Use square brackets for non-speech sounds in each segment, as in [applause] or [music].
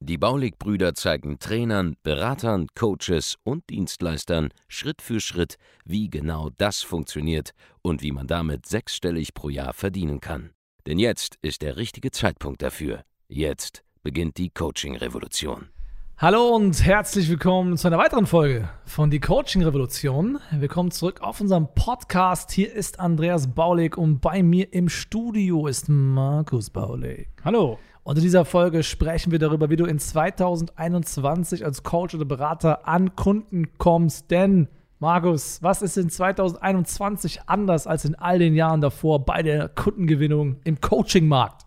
Die Baulig-Brüder zeigen Trainern, Beratern, Coaches und Dienstleistern Schritt für Schritt, wie genau das funktioniert und wie man damit sechsstellig pro Jahr verdienen kann. Denn jetzt ist der richtige Zeitpunkt dafür. Jetzt beginnt die Coaching-Revolution. Hallo und herzlich willkommen zu einer weiteren Folge von Die Coaching Revolution. Willkommen zurück auf unserem Podcast. Hier ist Andreas Baulig und bei mir im Studio ist Markus Baulig. Hallo. Und in dieser Folge sprechen wir darüber, wie du in 2021 als Coach oder Berater an Kunden kommst. Denn, Markus, was ist in 2021 anders als in all den Jahren davor bei der Kundengewinnung im Coaching-Markt?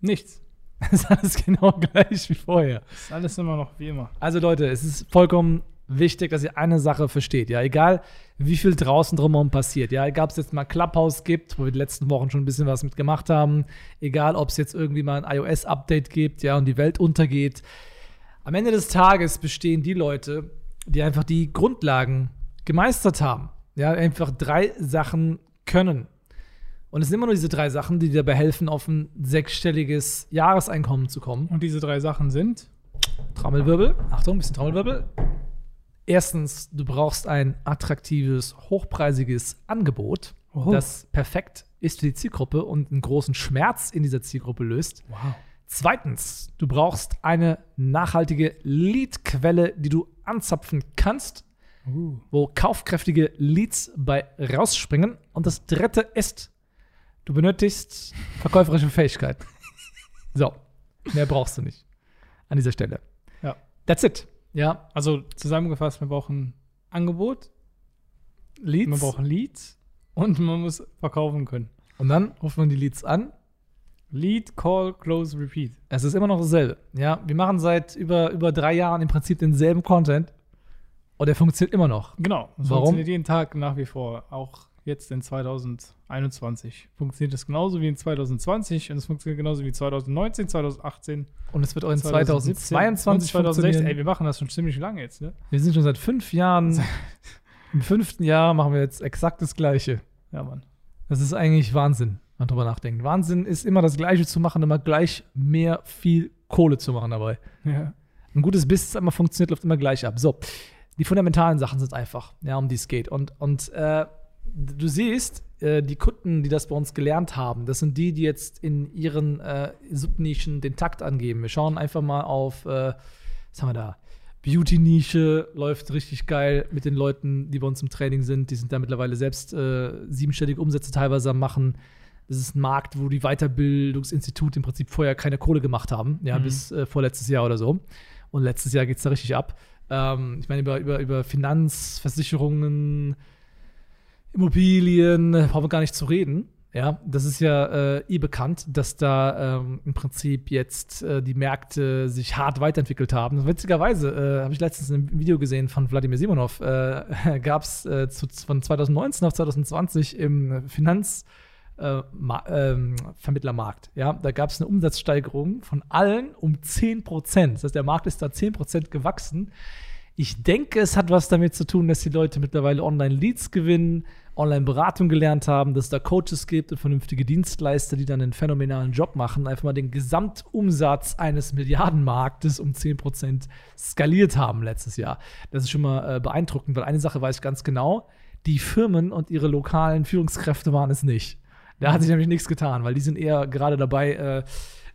Nichts. [laughs] Es ist alles genau gleich wie vorher. Es ist alles immer noch wie immer. Also Leute, es ist vollkommen wichtig, dass ihr eine Sache versteht. Ja, egal wie viel draußen drumherum passiert. Ja, egal ob es jetzt mal Clubhouse gibt, wo wir die letzten Wochen schon ein bisschen was mitgemacht haben. Egal ob es jetzt irgendwie mal ein iOS-Update gibt, ja, und die Welt untergeht. Am Ende des Tages bestehen die Leute, die einfach die Grundlagen gemeistert haben. Ja, einfach drei Sachen können. Und es sind immer nur diese drei Sachen, die dir dabei helfen, auf ein sechsstelliges Jahreseinkommen zu kommen. Und diese drei Sachen sind? Trommelwirbel. Achtung, ein bisschen Trommelwirbel. Erstens, du brauchst ein attraktives, hochpreisiges Angebot, Oh. das perfekt ist für die Zielgruppe und einen großen Schmerz in dieser Zielgruppe löst. Wow. Zweitens, du brauchst eine nachhaltige Leadquelle, die du anzapfen kannst, Uh. wo kaufkräftige Leads bei rausspringen. Und das dritte ist, du benötigst verkäuferische Fähigkeit. [laughs] So, mehr brauchst du nicht an dieser Stelle. Ja. That's it. Ja, Also zusammengefasst, wir brauchen Angebot, Leads. man braucht Leads und man muss verkaufen können. Und dann ruft man die Leads an. Lead, Call, Close, Repeat. Es ist immer noch dasselbe. Ja, wir machen seit über, über drei Jahren im Prinzip denselben Content. Und der funktioniert immer noch. Genau. Warum? funktioniert jeden Tag nach wie vor. Auch jetzt in 2021 funktioniert es genauso wie in 2020 und es funktioniert genauso wie 2019, 2018, Und es wird auch in 2017 2022 und 2016. Ey, wir machen das schon ziemlich lange jetzt, ne? Wir sind schon seit fünf Jahren. [laughs] Im fünften Jahr machen wir jetzt exakt das Gleiche. Ja, Mann. Das ist eigentlich Wahnsinn, wenn man drüber nachdenkt. Wahnsinn ist immer das Gleiche zu machen, immer gleich mehr viel Kohle zu machen dabei. Ja. Ein gutes Business immer funktioniert, läuft immer gleich ab. So, die fundamentalen Sachen sind einfach, ja, um die es geht. Und, und äh, du siehst, äh, die Kunden, die das bei uns gelernt haben, das sind die, die jetzt in ihren äh, Subnischen den Takt angeben. Wir schauen einfach mal auf, äh, was haben wir da? Beauty-Nische läuft richtig geil mit den Leuten, die bei uns im Training sind. Die sind da mittlerweile selbst äh, siebenstellige Umsätze teilweise am machen. Das ist ein Markt, wo die Weiterbildungsinstitute im Prinzip vorher keine Kohle gemacht haben, ja, Mhm. bis äh, vorletztes Jahr oder so. Und letztes Jahr geht es da richtig ab. Ähm, ich meine, über, über, über Finanz, Versicherungen, Immobilien äh, brauchen wir gar nicht zu reden. Ja, das ist ja äh, eh bekannt, dass da ähm, im Prinzip jetzt äh, die Märkte sich hart weiterentwickelt haben. Witzigerweise äh, habe ich letztens ein Video gesehen von Wladimir Simonov, äh, [laughs] gab es äh, von 2019 auf 2020 im Finanz äh, ähm. Ja, da gab es eine Umsatzsteigerung von allen um 10 Prozent. Das heißt, der Markt ist da 10 Prozent gewachsen. Ich denke, es hat was damit zu tun, dass die Leute mittlerweile Online-Leads gewinnen, Online-Beratung gelernt haben, dass es da Coaches gibt und vernünftige Dienstleister, die dann einen phänomenalen Job machen, einfach mal den Gesamtumsatz eines Milliardenmarktes um 10% skaliert haben letztes Jahr. Das ist schon mal äh, beeindruckend, weil eine Sache weiß ich ganz genau, die Firmen und ihre lokalen Führungskräfte waren es nicht. Da hat sich nämlich nichts getan, weil die sind eher gerade dabei, äh,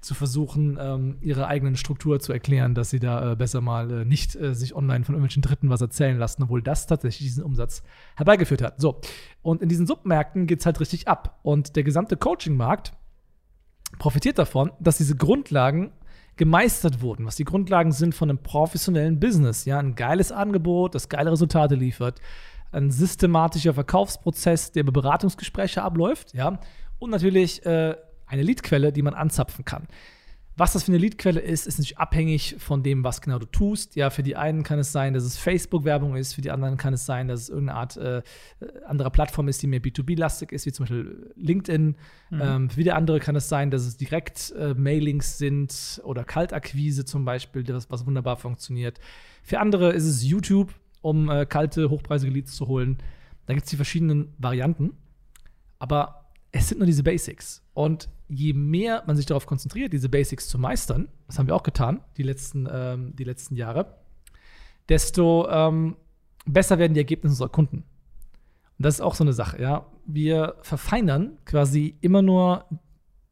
zu versuchen, ähm, ihre eigenen Struktur zu erklären, dass sie da äh, besser mal äh, nicht äh, sich online von irgendwelchen Dritten was erzählen lassen, obwohl das tatsächlich diesen Umsatz herbeigeführt hat. So, und in diesen Submärkten geht es halt richtig ab. Und der gesamte Coaching-Markt profitiert davon, dass diese Grundlagen gemeistert wurden, was die Grundlagen sind von einem professionellen Business. Ja, ein geiles Angebot, das geile Resultate liefert, ein systematischer Verkaufsprozess, der über Beratungsgespräche abläuft, ja, und natürlich äh, eine Leadquelle, die man anzapfen kann. Was das für eine Leadquelle ist, ist nicht abhängig von dem, was genau du tust. Ja, für die einen kann es sein, dass es Facebook-Werbung ist, für die anderen kann es sein, dass es irgendeine Art äh, andere Plattform ist, die mehr B2B-lastig ist, wie zum Beispiel LinkedIn. Mhm. Ähm, für die andere kann es sein, dass es direkt äh, Mailings sind oder Kaltakquise zum Beispiel, das, was wunderbar funktioniert. Für andere ist es YouTube, um äh, kalte, hochpreisige Leads zu holen. Da gibt es die verschiedenen Varianten. Aber es sind nur diese Basics. Und je mehr man sich darauf konzentriert, diese Basics zu meistern, das haben wir auch getan, die letzten, ähm, die letzten Jahre, desto ähm, besser werden die Ergebnisse unserer Kunden. Und das ist auch so eine Sache, ja. Wir verfeinern quasi immer nur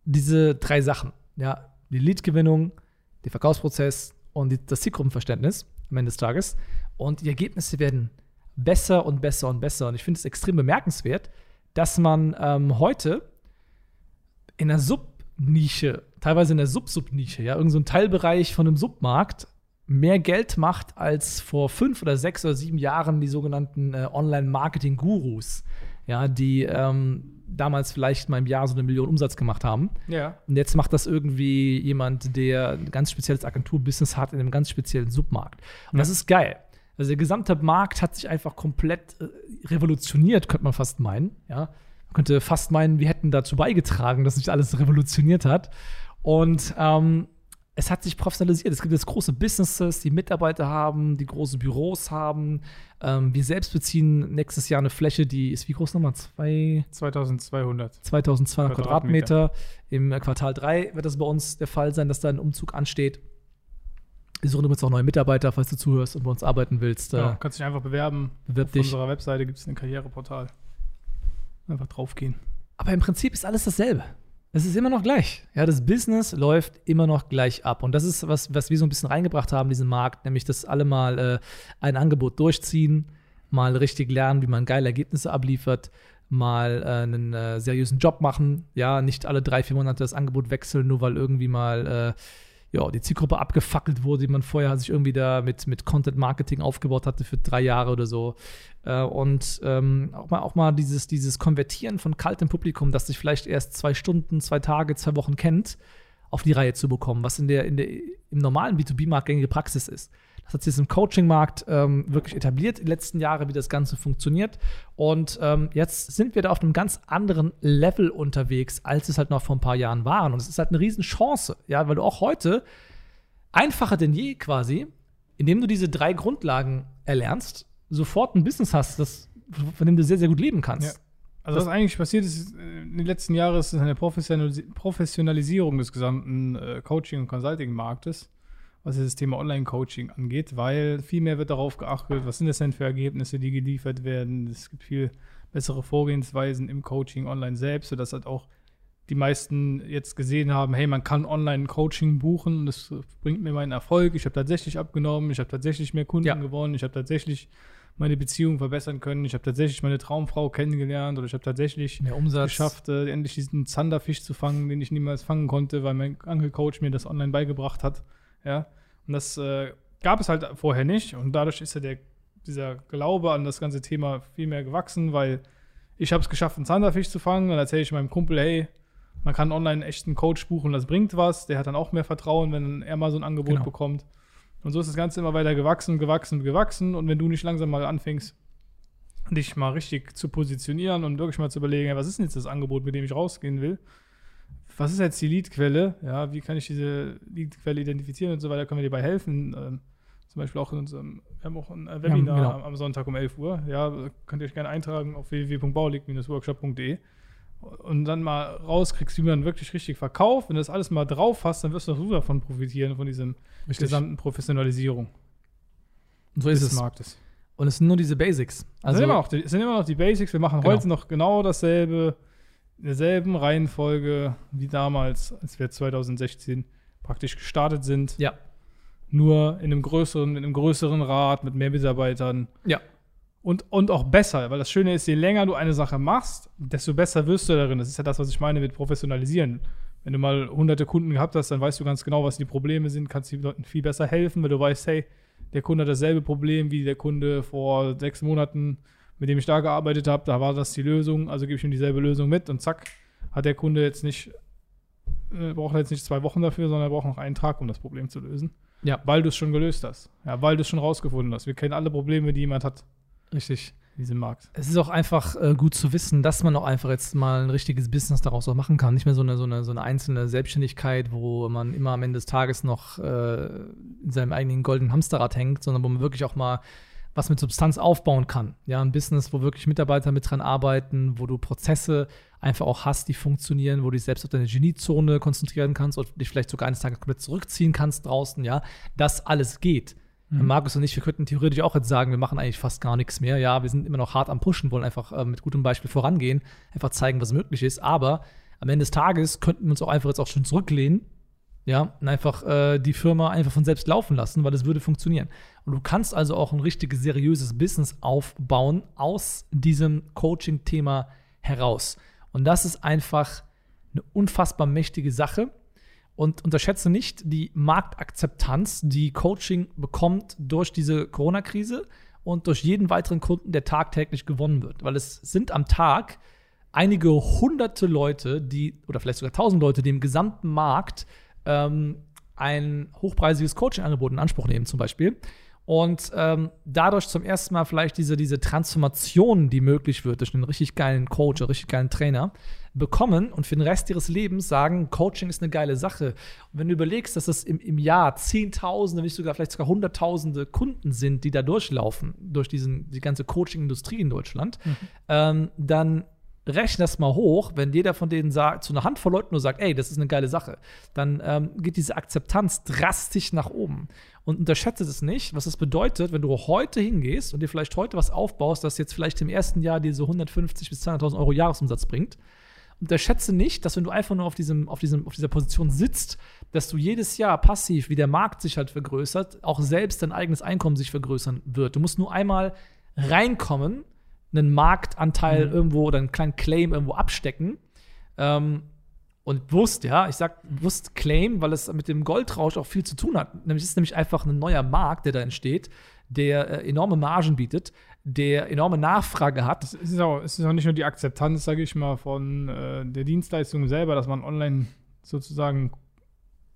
diese drei Sachen, ja. Die Leadgewinnung, der Verkaufsprozess und die, das Zielgruppenverständnis am Ende des Tages. Und die Ergebnisse werden besser und besser und besser. Und ich finde es extrem bemerkenswert, dass man ähm, heute in der Subnische, teilweise in der Sub-Sub-Nische, ja, irgendein so Teilbereich von einem Submarkt mehr Geld macht als vor fünf oder sechs oder sieben Jahren die sogenannten äh, Online-Marketing-Gurus, ja, die ähm, damals vielleicht mal im Jahr so eine Million Umsatz gemacht haben. Ja. Und jetzt macht das irgendwie jemand, der ein ganz spezielles Agenturbusiness hat in einem ganz speziellen Submarkt. Und ja. das ist geil. Also der gesamte Markt hat sich einfach komplett äh, revolutioniert, könnte man fast meinen. Ja? Man könnte fast meinen, wir hätten dazu beigetragen, dass sich alles revolutioniert hat. Und ähm, es hat sich professionalisiert. Es gibt jetzt große Businesses, die Mitarbeiter haben, die große Büros haben. Ähm, wir selbst beziehen nächstes Jahr eine Fläche, die ist wie groß nochmal? Zwei, 2200. 2200 Quadratmeter. Quadratmeter. Im Quartal 3 wird das bei uns der Fall sein, dass da ein Umzug ansteht. Wir suchen übrigens auch neue Mitarbeiter, falls du zuhörst und bei uns arbeiten willst. Ja, kannst dich einfach bewerben. Bewerb Auf dich. unserer Webseite gibt es ein Karriereportal. Einfach draufgehen. Aber im Prinzip ist alles dasselbe. Es ist immer noch gleich. Ja, das Business läuft immer noch gleich ab. Und das ist, was, was wir so ein bisschen reingebracht haben, diesen Markt, nämlich, dass alle mal äh, ein Angebot durchziehen, mal richtig lernen, wie man geile Ergebnisse abliefert, mal äh, einen äh, seriösen Job machen. Ja, nicht alle drei, vier Monate das Angebot wechseln, nur weil irgendwie mal äh, ja, die Zielgruppe abgefackelt wurde, die man vorher sich irgendwie da mit, mit Content Marketing aufgebaut hatte für drei Jahre oder so. Äh, und ähm, auch, mal, auch mal dieses, dieses Konvertieren von kaltem Publikum, das sich vielleicht erst zwei Stunden, zwei Tage, zwei Wochen kennt, auf die Reihe zu bekommen, was in der, in der, im normalen B2B-Markt gängige Praxis ist. Das hat sich im Coaching-Markt ähm, wirklich etabliert in den letzten Jahren, wie das Ganze funktioniert. Und ähm, jetzt sind wir da auf einem ganz anderen Level unterwegs, als es halt noch vor ein paar Jahren waren. Und es ist halt eine Riesenchance, ja, weil du auch heute einfacher denn je quasi, indem du diese drei Grundlagen erlernst, sofort ein Business hast, das, von dem du sehr, sehr gut leben kannst. Ja. Also was eigentlich passiert ist, äh, in den letzten Jahren ist eine Professionalisierung des gesamten äh, Coaching- und Consulting-Marktes was das Thema Online-Coaching angeht, weil viel mehr wird darauf geachtet, was sind das denn für Ergebnisse, die geliefert werden. Es gibt viel bessere Vorgehensweisen im Coaching online selbst, sodass halt auch die meisten jetzt gesehen haben, hey, man kann online Coaching buchen und das bringt mir meinen Erfolg. Ich habe tatsächlich abgenommen, ich habe tatsächlich mehr Kunden ja. gewonnen, ich habe tatsächlich meine Beziehung verbessern können, ich habe tatsächlich meine Traumfrau kennengelernt oder ich habe tatsächlich mehr Umsatz. geschafft, äh, endlich diesen Zanderfisch zu fangen, den ich niemals fangen konnte, weil mein Angelcoach mir das online beigebracht hat. Ja. Und das äh, gab es halt vorher nicht. Und dadurch ist ja der, dieser Glaube an das ganze Thema viel mehr gewachsen, weil ich habe es geschafft, einen Zanderfisch zu fangen. Dann erzähle ich meinem Kumpel, hey, man kann online einen echten Coach buchen, das bringt was. Der hat dann auch mehr Vertrauen, wenn er mal so ein Angebot genau. bekommt. Und so ist das Ganze immer weiter gewachsen, gewachsen, gewachsen. Und wenn du nicht langsam mal anfängst, dich mal richtig zu positionieren und wirklich mal zu überlegen, was ist denn jetzt das Angebot, mit dem ich rausgehen will, was ist jetzt die Leadquelle? Ja, wie kann ich diese Leadquelle identifizieren und so weiter? Können wir dir dabei helfen? Ähm, zum Beispiel auch in unserem, wir haben auch ein äh, Webinar ja, genau. am Sonntag um 11 Uhr. Ja, könnt ihr euch gerne eintragen auf www.baulig-workshop.de und dann mal rauskriegst, wie man wirklich richtig verkauft. Wenn du das alles mal drauf hast, dann wirst du auch so davon profitieren, von diesem richtig. gesamten Professionalisierung. Und so ist es. Marktes. Und es sind nur diese Basics. Also es sind immer noch die, sind immer noch die Basics. Wir machen genau. heute noch genau dasselbe in derselben Reihenfolge wie damals, als wir 2016 praktisch gestartet sind. Ja. Nur in einem größeren, in einem größeren Rat mit mehr Mitarbeitern. Ja. Und, und auch besser, weil das Schöne ist, je länger du eine Sache machst, desto besser wirst du darin. Das ist ja das, was ich meine mit Professionalisieren. Wenn du mal hunderte Kunden gehabt hast, dann weißt du ganz genau, was die Probleme sind, kannst den Leuten viel besser helfen, weil du weißt, hey, der Kunde hat dasselbe Problem wie der Kunde vor sechs Monaten mit dem ich da gearbeitet habe, da war das die Lösung, also gebe ich ihm dieselbe Lösung mit und zack, hat der Kunde jetzt nicht äh, braucht jetzt nicht zwei Wochen dafür, sondern er braucht noch einen Tag, um das Problem zu lösen. Ja. Weil du es schon gelöst hast. Ja, weil du es schon rausgefunden hast. Wir kennen alle Probleme, die jemand hat Richtig. in diesem Markt. Es ist auch einfach äh, gut zu wissen, dass man auch einfach jetzt mal ein richtiges Business daraus auch machen kann. Nicht mehr so eine, so eine, so eine einzelne Selbstständigkeit, wo man immer am Ende des Tages noch äh, in seinem eigenen goldenen Hamsterrad hängt, sondern wo man wirklich auch mal was mit Substanz aufbauen kann. Ja, ein Business, wo wirklich Mitarbeiter mit dran arbeiten, wo du Prozesse einfach auch hast, die funktionieren, wo du dich selbst auf deine Geniezone konzentrieren kannst und dich vielleicht sogar eines Tages komplett zurückziehen kannst draußen, ja, das alles geht. Mhm. Markus und ich, wir könnten theoretisch auch jetzt sagen, wir machen eigentlich fast gar nichts mehr. Ja, wir sind immer noch hart am Pushen, wollen einfach äh, mit gutem Beispiel vorangehen, einfach zeigen, was möglich ist. Aber am Ende des Tages könnten wir uns auch einfach jetzt auch schon zurücklehnen, ja, und einfach äh, die Firma einfach von selbst laufen lassen, weil das würde funktionieren. Und du kannst also auch ein richtiges, seriöses Business aufbauen aus diesem Coaching-Thema heraus. Und das ist einfach eine unfassbar mächtige Sache. Und unterschätze nicht die Marktakzeptanz, die Coaching bekommt durch diese Corona-Krise und durch jeden weiteren Kunden, der tagtäglich gewonnen wird. Weil es sind am Tag einige hunderte Leute, die, oder vielleicht sogar tausend Leute, die im gesamten Markt ähm, ein hochpreisiges Coaching-Angebot in Anspruch nehmen, zum Beispiel. Und ähm, dadurch zum ersten Mal vielleicht diese, diese Transformation, die möglich wird durch einen richtig geilen Coach, einen richtig geilen Trainer, bekommen und für den Rest ihres Lebens sagen, Coaching ist eine geile Sache. Und wenn du überlegst, dass es im, im Jahr Zehntausende, wenn nicht sogar vielleicht sogar Hunderttausende Kunden sind, die da durchlaufen, durch diesen, die ganze Coaching-Industrie in Deutschland, ähm, dann rechne das mal hoch, wenn jeder von denen sagt, zu einer Handvoll Leuten nur sagt, ey, das ist eine geile Sache, dann ähm, geht diese Akzeptanz drastisch nach oben. Und unterschätze es nicht, was das bedeutet, wenn du heute hingehst und dir vielleicht heute was aufbaust, das jetzt vielleicht im ersten Jahr dir so 150 bis 200.000 Euro Jahresumsatz bringt. Unterschätze nicht, dass wenn du einfach nur auf, diesem, auf, diesem, auf dieser Position sitzt, dass du jedes Jahr passiv, wie der Markt sich halt vergrößert, auch selbst dein eigenes Einkommen sich vergrößern wird. Du musst nur einmal reinkommen, einen Marktanteil Mhm. irgendwo oder einen kleinen Claim irgendwo abstecken. Ähm, und bewusst, ja, ich sag bewusst Claim, weil es mit dem Goldrausch auch viel zu tun hat. Nämlich es ist nämlich einfach ein neuer Markt, der da entsteht, der äh, enorme Margen bietet, der enorme Nachfrage hat. Es ist auch, es ist auch nicht nur die Akzeptanz, sage ich mal, von äh, der Dienstleistung selber, dass man online sozusagen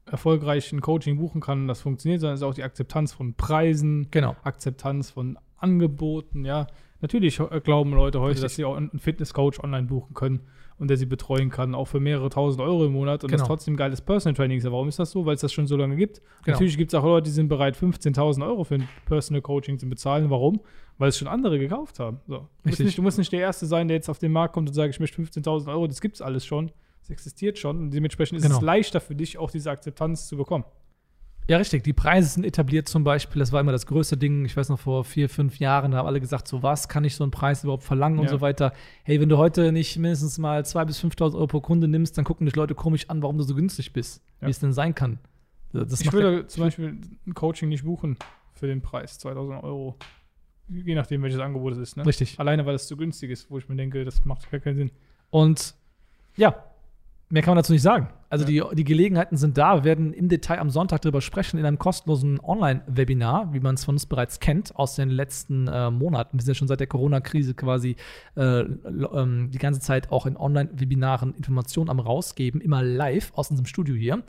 erfolgreich ein Coaching buchen kann, das funktioniert, sondern es ist auch die Akzeptanz von Preisen, Genau. Akzeptanz von Angeboten, ja. Natürlich äh, glauben Leute heute, Richtig. dass sie auch einen Fitnesscoach online buchen können und der sie betreuen kann, auch für mehrere tausend Euro im Monat und Genau. das trotzdem geiles Personal Training ist. Warum ist das so? Weil es das schon so lange gibt. Genau. Natürlich gibt es auch Leute, die sind bereit, 15.000 Euro für ein Personal Coaching zu bezahlen. Warum? Weil es schon andere gekauft haben. So. Du, musst nicht, du musst nicht der Erste sein, der jetzt auf den Markt kommt und sagt, ich möchte 15.000 Euro, das gibt es alles schon. Das existiert schon und dementsprechend ist Genau. es leichter für dich, auch diese Akzeptanz zu bekommen. Ja, richtig. Die Preise sind etabliert zum Beispiel. Das war immer das größte Ding. Ich weiß noch, vor vier, fünf Jahren, da haben alle gesagt, so was kann ich so einen Preis überhaupt verlangen und Ja. so weiter. Hey, wenn du heute nicht mindestens mal 2.000 bis 5.000 Euro pro Kunde nimmst, dann gucken dich Leute komisch an, warum du so günstig bist. Ja. Wie es denn sein kann. Das ich macht ja- würde zum Beispiel ein Coaching nicht buchen für den Preis, 2000 Euro. Je nachdem, welches Angebot es ist. Ne? Richtig. Alleine, weil es zu günstig ist, wo ich mir denke, das macht gar keinen Sinn. Und ja, mehr kann man dazu nicht sagen. Also Ja. die, die Gelegenheiten sind da. Wir werden im Detail am Sonntag darüber sprechen in einem kostenlosen Online-Webinar, wie man es von uns bereits kennt aus den letzten äh, Monaten. Wir sind ja schon seit der Corona-Krise quasi äh, ähm, die ganze Zeit auch in Online-Webinaren Informationen am rausgeben, immer live aus unserem Studio hier.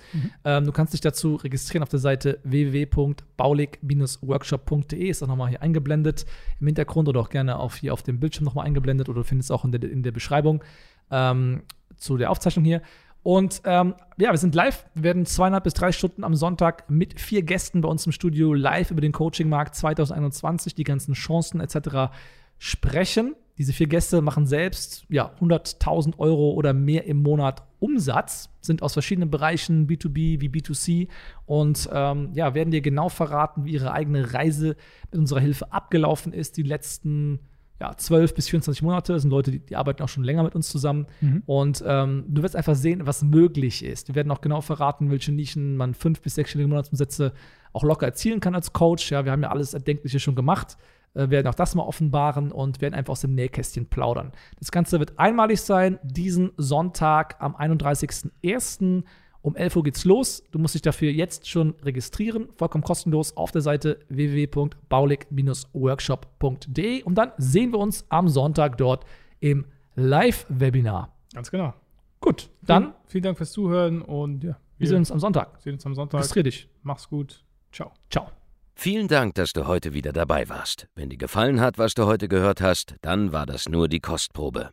Ähm, du kannst dich dazu registrieren auf der Seite www.baulig-workshop.de. Ist auch nochmal hier eingeblendet im Hintergrund oder auch gerne auf, hier auf dem Bildschirm nochmal eingeblendet oder du findest es auch in der, in der Beschreibung ähm, zu der Aufzeichnung hier. Und ähm, ja, wir sind live. Wir werden zweieinhalb bis drei Stunden am Sonntag mit vier Gästen bei uns im Studio live über den Coaching-Markt 2021, die ganzen Chancen etc. sprechen. Diese vier Gäste machen selbst ja, 100.000 Euro oder mehr im Monat Umsatz, sind aus verschiedenen Bereichen B2B wie B2C und ähm, ja, werden dir genau verraten, wie ihre eigene Reise mit unserer Hilfe abgelaufen ist, die letzten ja, 12 bis 24 Monate. Das sind Leute, die, die arbeiten auch schon länger mit uns zusammen. Mhm. Und ähm, du wirst einfach sehen, was möglich ist. Wir werden auch genau verraten, welche Nischen man fünf bis sechsstellige Monatsumsätze auch locker erzielen kann als Coach. Ja, wir haben ja alles Erdenkliche schon gemacht. Äh, werden auch das mal offenbaren und werden einfach aus dem Nähkästchen plaudern. Das Ganze wird einmalig sein, diesen Sonntag am 31.01. Um 11 Uhr geht's los. Du musst dich dafür jetzt schon registrieren, vollkommen kostenlos auf der Seite www.baulig-workshop.de und dann sehen wir uns am Sonntag dort im Live-Webinar. Ganz genau. Gut, dann, Vielen Dank fürs Zuhören und ja, wir sehen uns am Sonntag. sehen uns am Sonntag. Registrier dich. Mach's gut. Ciao. Ciao. Vielen Dank, dass du heute wieder dabei warst. Wenn dir gefallen hat, was du heute gehört hast, dann war das nur die Kostprobe.